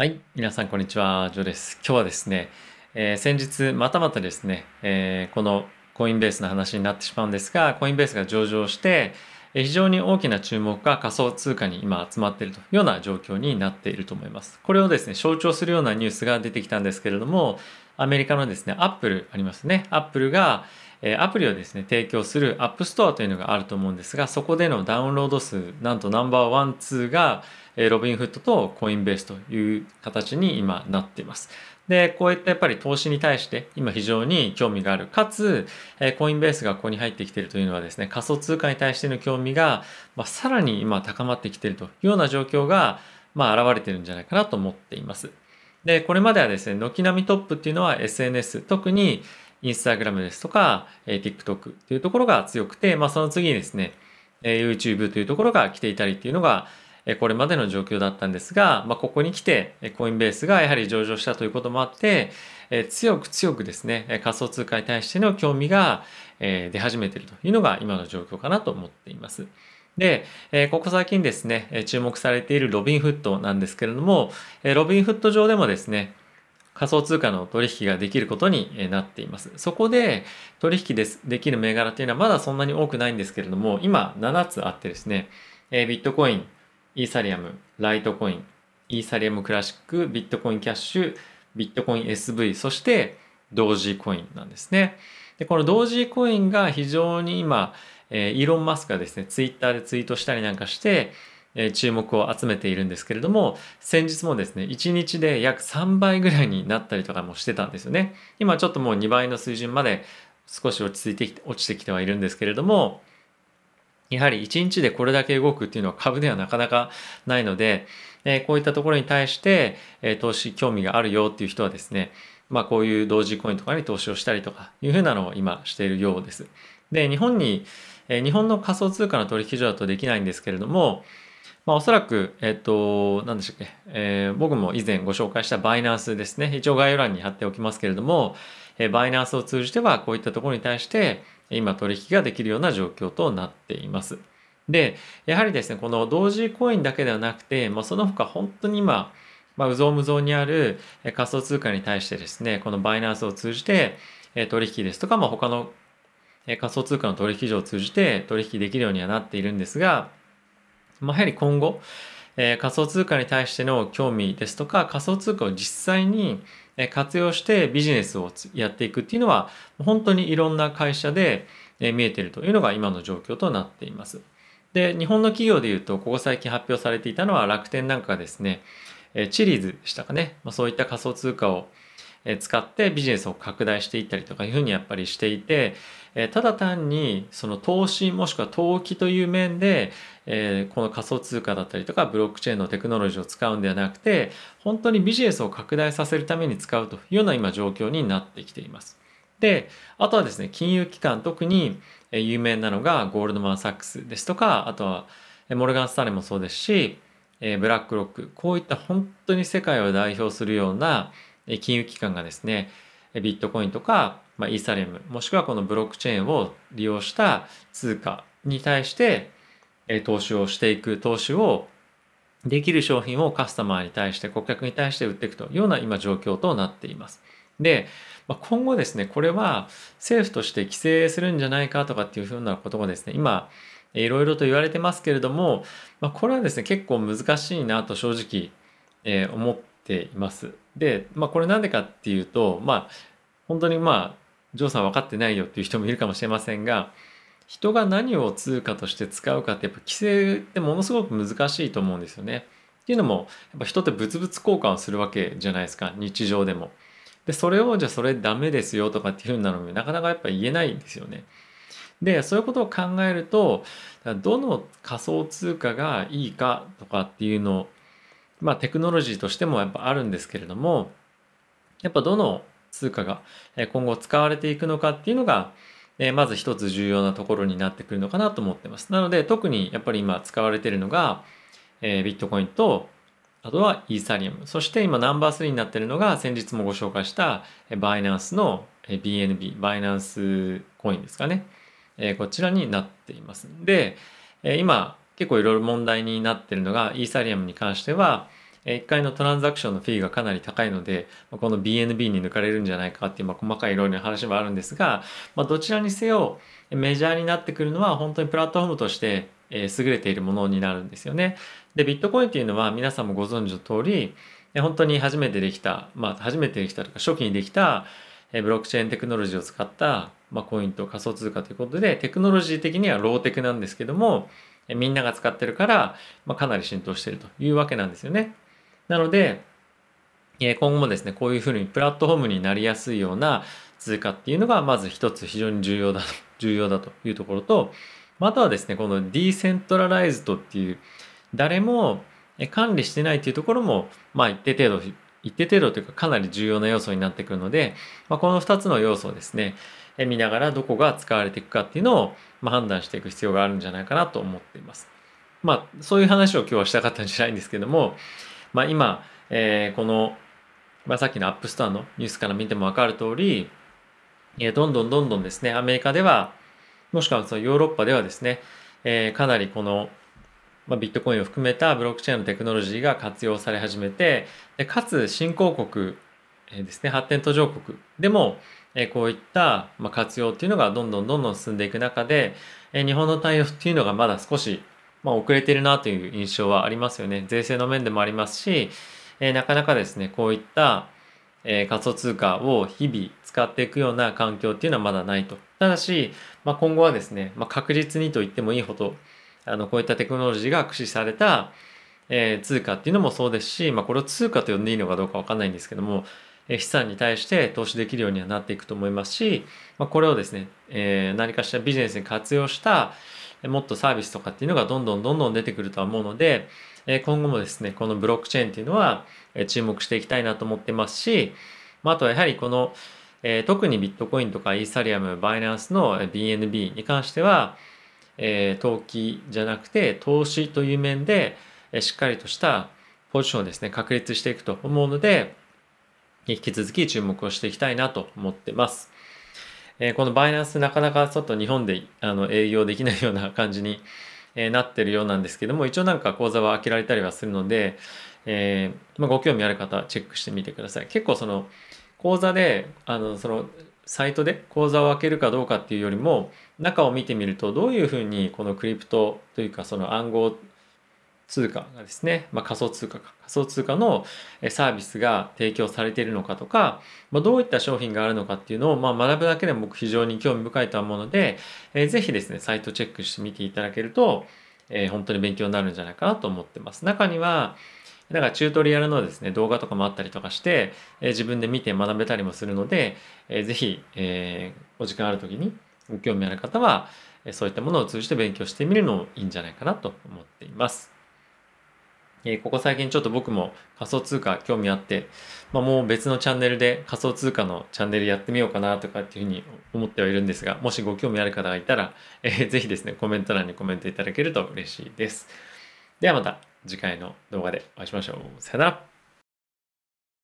はい、皆さんこんにちは、ジョーです。今日はですね、えー、先日またまたですね、えー、このコインベースの話になってしまうんですが、コインベースが上場して、非常に大きな注目が仮想通貨に今集まっているというような状況になっていると思います。これをですね、象徴するようなニュースが出てきたんですけれども、アメリカのですね、アップルありますね。アップルが、えアプリをですね、提供するアップストアというのがあると思うんですが、そこでのダウンロード数、なんとナンバーワン、ツーが、ロビンフットとコインベースという形に今なっています。で、こういったやっぱり投資に対して今非常に興味がある。かつ、コインベースがここに入ってきているというのはですね、仮想通貨に対しての興味が、まあ、さらに今高まってきているというような状況が、まあ、現れているんじゃないかなと思っています。で、これまではですね、軒並みトップっていうのは SNS、特にインスタグラムですとか、え TikTok っていうところが強くて、まあ、その次にですね、え YouTube というところが来ていたりっていうのが、えこれまでの状況だったんですが、まあ、ここに来てえコインベースがやはり上場したということもあってえ強く強くですね仮想通貨に対しての興味がえ出始めているというのが今の状況かなと思っています。で、えここ最近ですね注目されているロビンフットなんですけれどもロビンフット上でもですね仮想通貨の取引ができることになっています。そこで取引です、できる銘柄っていうのはまだそんなに多くないんですけれども、今7つあってですね、えビットコイン、イーサリアム、ライトコイン、イーサリアムクラシック、ビットコインキャッシュ、ビットコイン SV、そして同時コインなんですね。で、この同時コインが非常に今、え、イーロン・マスクがですね、ツイッターでツイートしたりなんかして、え、注目を集めているんですけれども、先日もですね、1日で約3倍ぐらいになったりとかもしてたんですよね。今ちょっともう2倍の水準まで少し落ち着いてきて、落ちてきてはいるんですけれども、やはり1日でこれだけ動くっていうのは株ではなかなかないので、え、こういったところに対して、え、投資興味があるよっていう人はですね、まあこういう同時コインとかに投資をしたりとかいうふうなのを今しているようです。で、日本に、え、日本の仮想通貨の取引所だとできないんですけれども、まあ、おそらく、えっ、と、何でしたっけ、えー、僕も以前ご紹介したバイナンスですね。一応概要欄に貼っておきますけれども、えー、バイナンスを通じてはこういったところに対して、今取引ができるような状況となっています。で、やはりですね、この同時コインだけではなくて、まあ、その他本当に今、まあ、うぞうむぞうにある仮想通貨に対してですね、このバイナンスを通じて取引ですとか、まあ、他の仮想通貨の取引所を通じて取引できるようにはなっているんですが、まあ、やはり今後え、仮想通貨に対しての興味ですとか、仮想通貨を実際に活用してビジネスをやっていくっていうのは本当にいろんな会社で見えているというのが今の状況となっています。で日本の企業でいうとここ最近発表されていたのは楽天なんかがですねチリーズでしたかね、まあ、そういった仮想通貨を使ってビジネスを拡大していったりとかいうふうにやっぱりしていてただ単にその投資もしくは投機という面でこの仮想通貨だったりとかブロックチェーンのテクノロジーを使うんではなくて本当にビジネスを拡大させるために使うというような今状況になってきています。であとはですね金融機関特に有名なのがゴールドマン・サックスですとかあとはモルガン・スタレもそうですしブラックロックこういった本当に世界を代表するような金融機関がですねビットコインとか、まあ、イーサリアムもしくはこのブロックチェーンを利用した通貨に対して投資をしていく投資をできる商品をカスタマーに対して顧客に対して売っていくというような今状況となっています。で、まあ、今後ですねこれは政府として規制するんじゃないかとかっていうふうなことがですね今いろいろと言われてますけれども、まあ、これはですね結構難しいなと正直、えー、思っています。で、まあ、これなんでかっていうと、まあ、本当にまあ、ジョーさん分かってないよっていう人もいるかもしれませんが、人が何を通貨として使うかってやっぱ規制ってものすごく難しいと思うんですよね。っていうのも、やっぱ人って物々交換をするわけじゃないですか、日常でも。で、それをじゃあそれダメですよとかっていうふうになるのになかなかやっぱ言えないんですよね。で、そういうことを考えると、どの仮想通貨がいいかとかっていうのをまあテクノロジーとしてもやっぱあるんですけれども、やっぱどの通貨が今後使われていくのかっていうのが、まず一つ重要なところになってくるのかなと思ってます。なので特にやっぱり今使われているのが、えビットコインとあとはイーサリアム。そして今ナンバー3になっているのが先日もご紹介したバイナンスの BNB、バイナンスコインですかね。こちらになっています。で、今結構いろいろ問題になってるのがイーサリアムに関しては1回のトランザクションのフィーがかなり高いので、この BNB に抜かれるんじゃないかっていう、まあ、細かいいろいろな話もあるんですが、まあ、どちらにせよメジャーになってくるのは本当にプラットフォームとして優れているものになるんですよね。で、ビットコインっていうのは皆さんもご存知の通り、本当に初めてできた、まあ初めてできたとか初期にできたブロックチェーンテクノロジーを使った、まあ、コインと仮想通貨ということで、テクノロジー的にはローテクなんですけども、みんなが使ってるから、まあ、かなり浸透しているというわけなんですよね。なので、今後もですね、こういうふうにプラットフォームになりやすいような通貨っていうのが、まず一つ非常に重要だ、重要だというところと、あとはですね、このディーセントラライズドっていう、誰も管理してないっていうところも、まあ一定程度、一定程度というかかなり重要な要素になってくるので、まあ、この2つの要素をですね、見ながらどこが使われていくかっていうのを、ま、判断していく必要があるんじゃないかなと思っています。まあそういう話を今日はしたかったんじゃないんですけども、まあ今、えー、この、まあ、さっきのアップストアのニュースから見ても分かる通り、え、どんどんどんどんですね、アメリカでは、もしくはそのヨーロッパではですね、えー、かなりこの、まあ、ビットコインを含めたブロックチェーンのテクノロジーが活用され始めて、でかつ新興国、えー、ですね、発展途上国でも、え、こういった、ま、活用っていうのがどんどんどんどん進んでいく中で、え、日本の対応っていうのがまだ少し、ま、遅れてるなという印象はありますよね。税制の面でもありますし、え、なかなかですね、こういった、え、仮想通貨を日々使っていくような環境っていうのはまだないと。ただし、まあ、今後はですね、まあ、確実にと言ってもいいほど、あのこういったテクノロジーが駆使された、えー、通貨っていうのもそうですし、まあ、これを通貨と呼んでいいのかどうかわかんないんですけども、資産に対して投資できるようにはなっていくと思いますし、まあ、これをですね、えー、何かしらビジネスに活用したもっとサービスとかっていうのがどんどんどんどん出てくるとは思うので、え、今後もですねこのブロックチェーンっていうのは、注目していきたいなと思ってますし、まあ、とはやはりこの、え、特にビットコインとかイーサリアム、バイナンスの BNB に関しては、え、投機じゃなくて投資という面で、しっかりとしたポジションをですね、確立していくと思うので、引き続き注目をしていきたいなと思ってます。えー、このバイナンスなかなかちょっと日本であの営業できないような感じに、えー、なってるようなんですけども、一応なんか講座は開けられたりはするので、えーまあ、ご興味ある方はチェックしてみてください。結構その講座であのそのサイトで口座を開けるかどうかっていうよりも中を見てみるとどういうふうにこのクリプトというかその暗号通貨がですね、まあ、仮想通貨か仮想通貨のサービスが提供されているのかとか、まあ、どういった商品があるのかっていうのを、まあ、学ぶだけでも僕非常に興味深いと思うので、えー、ぜひですねサイトチェックしてみていただけると、えー、本当に勉強になるんじゃないかなと思ってます中にはだかチュートリアルのですね、動画とかもあったりとかして、えー、自分で見て学べたりもするので、えー、ぜひ、えー、お時間ある時にご興味ある方は、そういったものを通じて勉強してみるのもいいんじゃないかなと思っています。えここ最近ちょっと僕も仮想通貨興味あって、まあ、もう別のチャンネルで仮想通貨のチャンネルやってみようかなとかっていうふうに思ってはいるんですが、もしご興味ある方がいたら、えー、ぜひですね、コメント欄にコメントいただけると嬉しいです。ではまた次回の動画でお会いしましょう。さよなら。